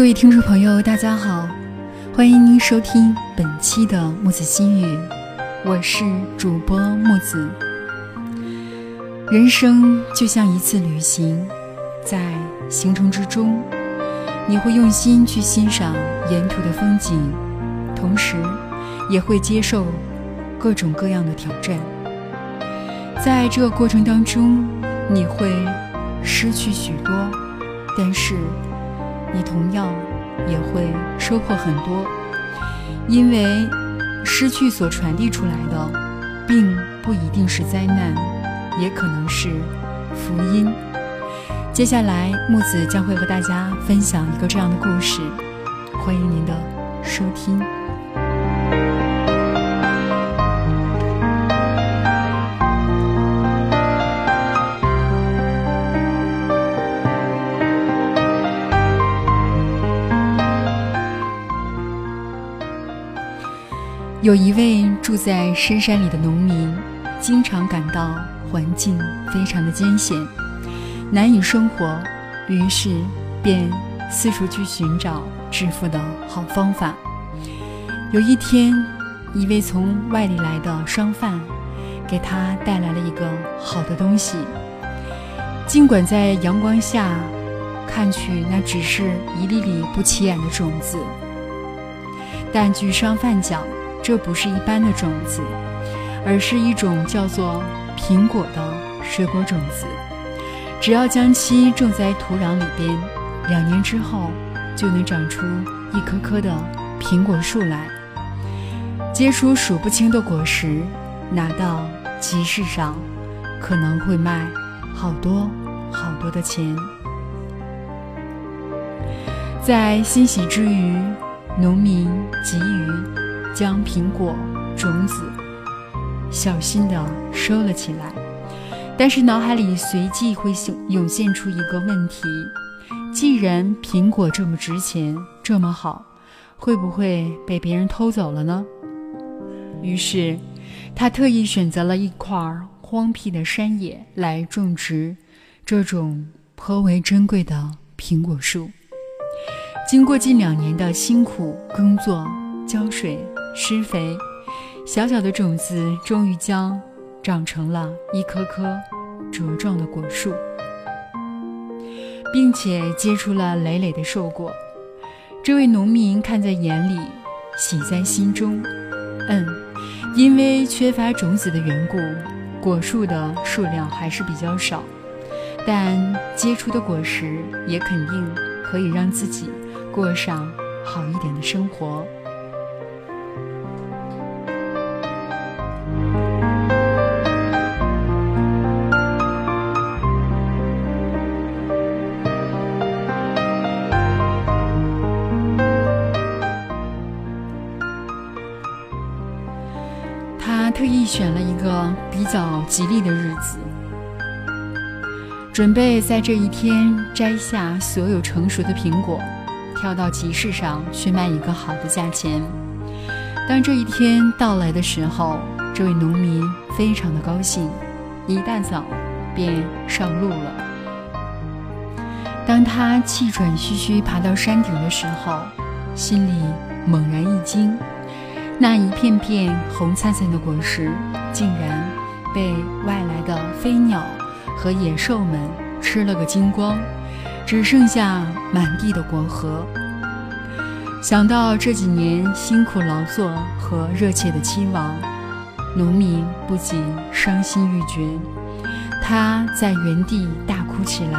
各位听众朋友，大家好，欢迎您收听本期的木子心语，我是主播木子。人生就像一次旅行，在行程之中，你会用心去欣赏沿途的风景，同时也会接受各种各样的挑战。在这个过程当中，你会失去许多，但是。你同样也会收获很多，因为失去所传递出来的，并不一定是灾难，也可能是福音。接下来，木子将会和大家分享一个这样的故事，欢迎您的收听。有一位住在深山里的农民，经常感到环境非常的艰险，难以生活，于是便四处去寻找致富的好方法。有一天，一位从外地来的商贩给他带来了一个好的东西，尽管在阳光下看去那只是一粒粒不起眼的种子，但据商贩讲。这不是一般的种子，而是一种叫做苹果的水果种子。只要将其种在土壤里边，两年之后就能长出一棵棵的苹果树来，结出数不清的果实，拿到集市上可能会卖好多好多的钱。在欣喜之余，农民及。将苹果种子小心地收了起来，但是脑海里随即会涌现出一个问题：既然苹果这么值钱、这么好，会不会被别人偷走了呢？于是，他特意选择了一块荒僻的山野来种植这种颇为珍贵的苹果树。经过近两年的辛苦耕作、浇水。施肥，小小的种子终于将长成了一棵棵茁壮的果树，并且结出了累累的硕果。这位农民看在眼里，喜在心中。嗯，因为缺乏种子的缘故，果树的数量还是比较少，但结出的果实也肯定可以让自己过上好一点的生活。特意选了一个比较吉利的日子，准备在这一天摘下所有成熟的苹果，挑到集市上去卖一个好的价钱。当这一天到来的时候，这位农民非常的高兴，一大早便上路了。当他气喘吁吁爬到山顶的时候，心里猛然一惊。那一片片红灿灿的果实，竟然被外来的飞鸟和野兽们吃了个精光，只剩下满地的果核。想到这几年辛苦劳作和热切的期望，农民不仅伤心欲绝，他在原地大哭起来。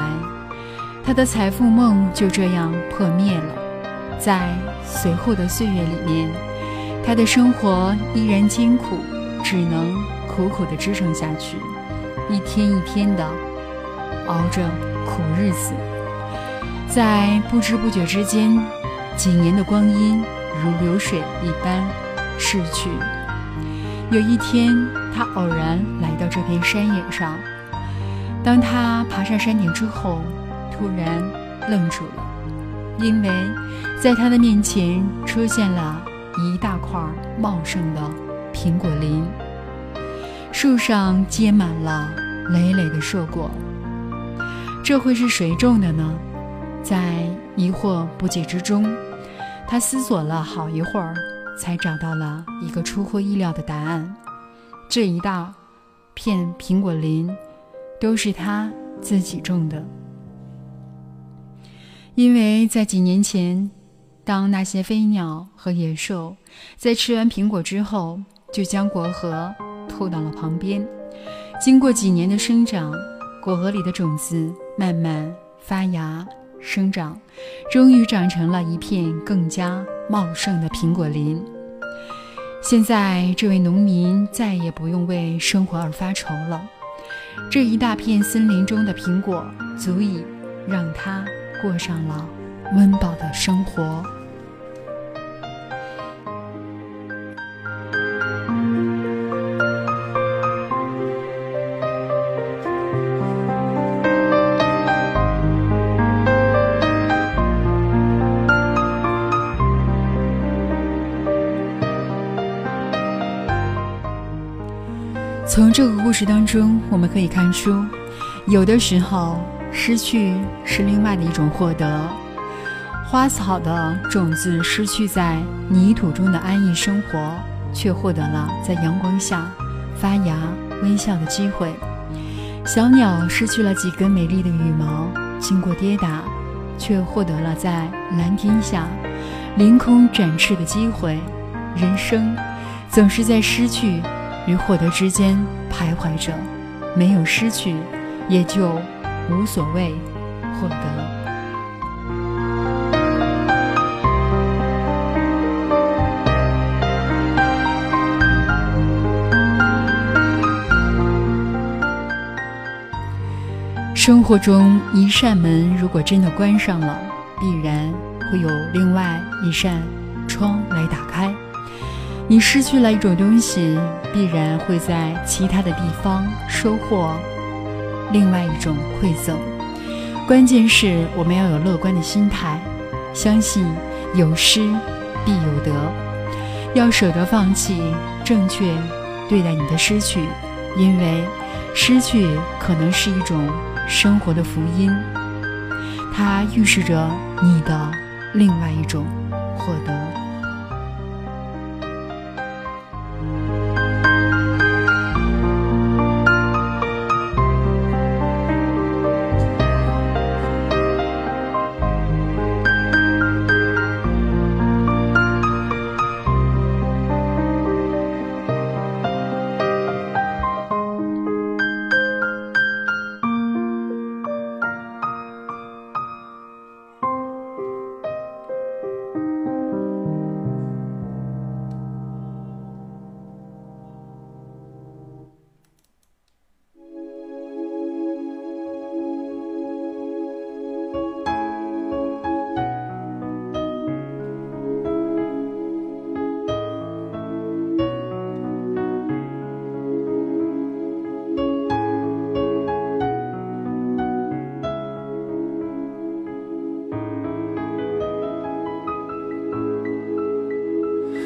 他的财富梦就这样破灭了。在随后的岁月里面。他的生活依然艰苦，只能苦苦地支撑下去，一天一天的熬着苦日子。在不知不觉之间，几年的光阴如流水一般逝去。有一天，他偶然来到这片山野上。当他爬上山顶之后，突然愣住了，因为在他的面前出现了。一大块茂盛的苹果林，树上结满了累累的硕果。这会是谁种的呢？在疑惑不解之中，他思索了好一会儿，才找到了一个出乎意料的答案：这一大片苹果林都是他自己种的。因为在几年前，当那些飞鸟和野兽在吃完苹果之后，就将果核吐到了旁边。经过几年的生长，果核里的种子慢慢发芽、生长，终于长成了一片更加茂盛的苹果林。现在，这位农民再也不用为生活而发愁了。这一大片森林中的苹果，足以让他。过上了温饱的生活。从这个故事当中，我们可以看出，有的时候。失去是另外的一种获得。花草的种子失去在泥土中的安逸生活，却获得了在阳光下发芽、微笑的机会。小鸟失去了几根美丽的羽毛，经过跌打，却获得了在蓝天下凌空展翅的机会。人生总是在失去与获得之间徘徊着，没有失去，也就。无所谓获得。生活中一扇门如果真的关上了，必然会有另外一扇窗来打开。你失去了一种东西，必然会在其他的地方收获。另外一种馈赠，关键是我们要有乐观的心态，相信有失必有得，要舍得放弃，正确对待你的失去，因为失去可能是一种生活的福音，它预示着你的另外一种获得。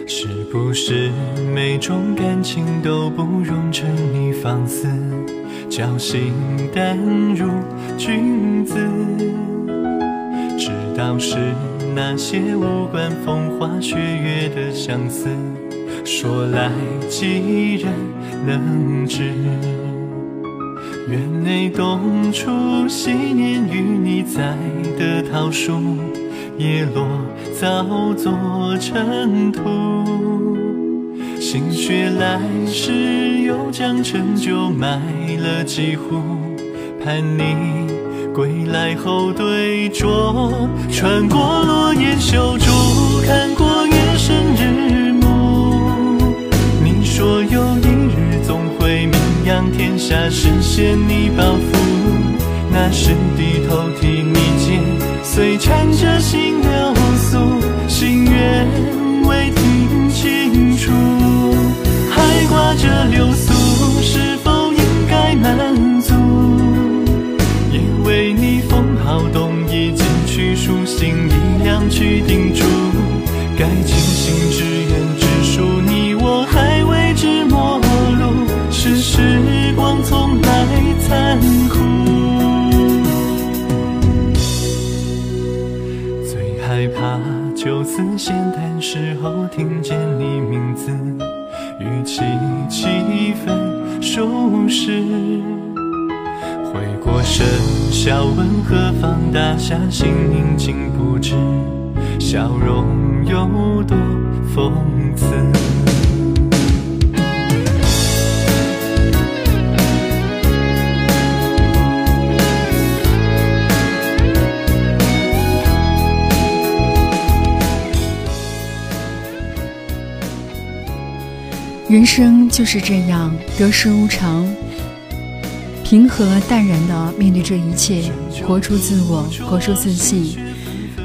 是不是每种感情都不容沉溺放肆，侥幸淡如君子。只道是那些无关风花雪月的相思，说来几人能知？园内冬初昔年与你栽的桃树。叶落早作尘土，心血来时又将陈酒买了几壶，盼你归来后对酌。穿过落叶修竹，看过月升日暮。你说有一日总会名扬天下，实现你抱负，那时。最缠着心流苏，心愿未听清楚，还挂着流苏，自闲谈时候，听见你名字，语气几分熟识。回过神，笑问何方，大侠姓名竟不知，笑容有多讽刺。人生就是这样，得失无常，平和淡然的面对这一切，活出自我，活出自信。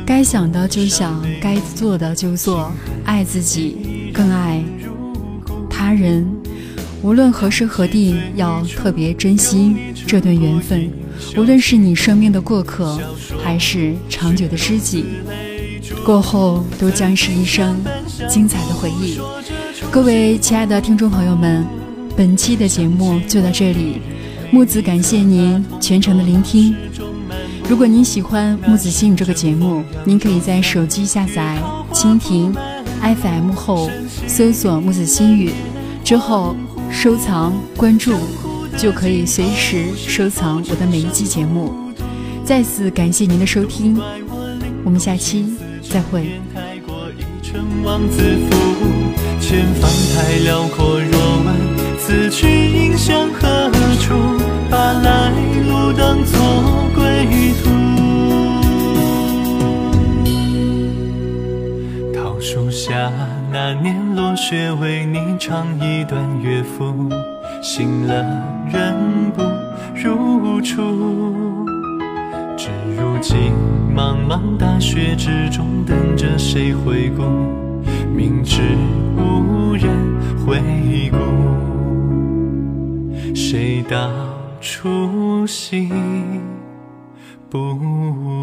该想的就想，该做的就做，爱自己，更爱他人。无论何时何地，要特别珍惜这段缘分。无论是你生命的过客，还是长久的知己，过后都将是一生精彩的回忆。各位亲爱的听众朋友们，本期的节目就到这里。木子感谢您全程的聆听。如果您喜欢木子心语这个节目，您可以在手机下载蜻蜓 FM 后搜索木子心语，之后收藏关注，就可以随时收藏我的每一期节目。再次感谢您的收听，我们下期再会。前方太辽阔，若问此去应向何处，把来路当作归途。桃树下那年落雪，为你唱一段乐府，醒了人不如初。至如今茫茫大雪之中，等着谁回顾？明知到初心不？